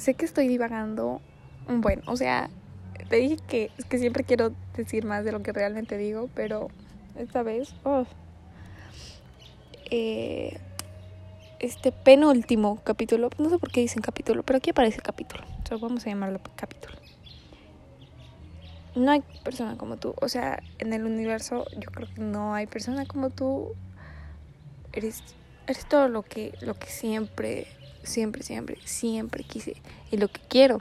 sé que estoy divagando. Bueno, o sea, te dije que, que siempre quiero decir más de lo que realmente digo, pero esta vez, oh, eh, este penúltimo capítulo, no sé por qué dicen capítulo, pero aquí aparece capítulo, entonces vamos a llamarlo capítulo. No hay persona como tú, o sea, en el universo yo creo que no hay persona como tú. Eres, eres todo lo que, lo que siempre, siempre, siempre, siempre quise y lo que quiero.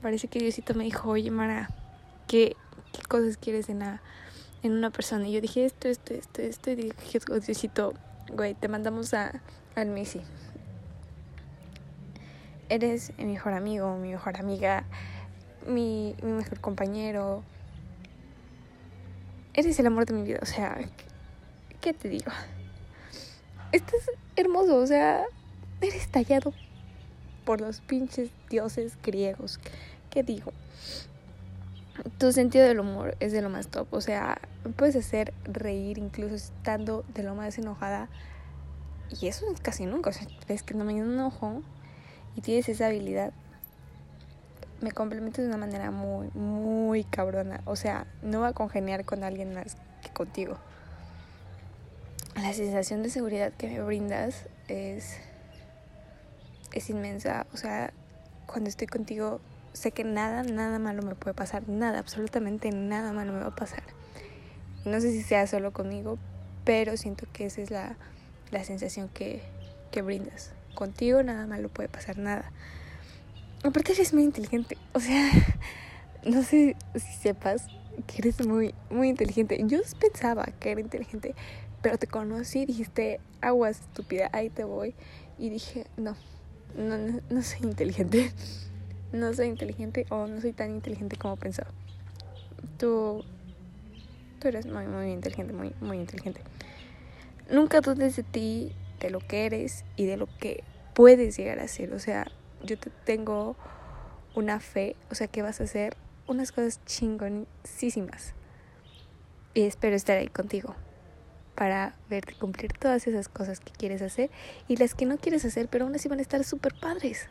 Parece que Diosito me dijo, oye Mara, ¿qué, qué cosas quieres en, la, en una persona? Y yo dije esto, esto, esto, esto, y dije, Diosito, güey, te mandamos a, al Missy. Eres mi mejor amigo, mi mejor amiga, mi, mi mejor compañero. Eres el amor de mi vida, o sea, ¿qué te digo? Estás hermoso, o sea, eres tallado por los pinches dioses griegos. ¿Qué digo? Tu sentido del humor es de lo más top, o sea, puedes hacer reír incluso estando de lo más enojada. Y eso es casi nunca, o sea, ves que no me enojo y tienes esa habilidad me complemento de una manera muy, muy cabrona. O sea, no va a congeniar con alguien más que contigo. La sensación de seguridad que me brindas es, es inmensa. O sea, cuando estoy contigo, sé que nada, nada malo me puede pasar. Nada, absolutamente nada malo me va a pasar. No sé si sea solo conmigo, pero siento que esa es la, la sensación que, que brindas. Contigo nada malo puede pasar, nada. Aparte eres muy inteligente. O sea, no sé si sepas que eres muy, muy inteligente. Yo pensaba que era inteligente, pero te conocí y dijiste, aguas estúpida, ahí te voy. Y dije, no, no, no, soy inteligente. No soy inteligente o no soy tan inteligente como pensaba. Tú, tú eres muy, muy inteligente, muy, muy inteligente. Nunca dudes de ti, de lo que eres y de lo que puedes llegar a ser. O sea, yo te tengo una fe, o sea que vas a hacer unas cosas chingonísimas. Y espero estar ahí contigo para verte cumplir todas esas cosas que quieres hacer y las que no quieres hacer, pero aún así van a estar súper padres.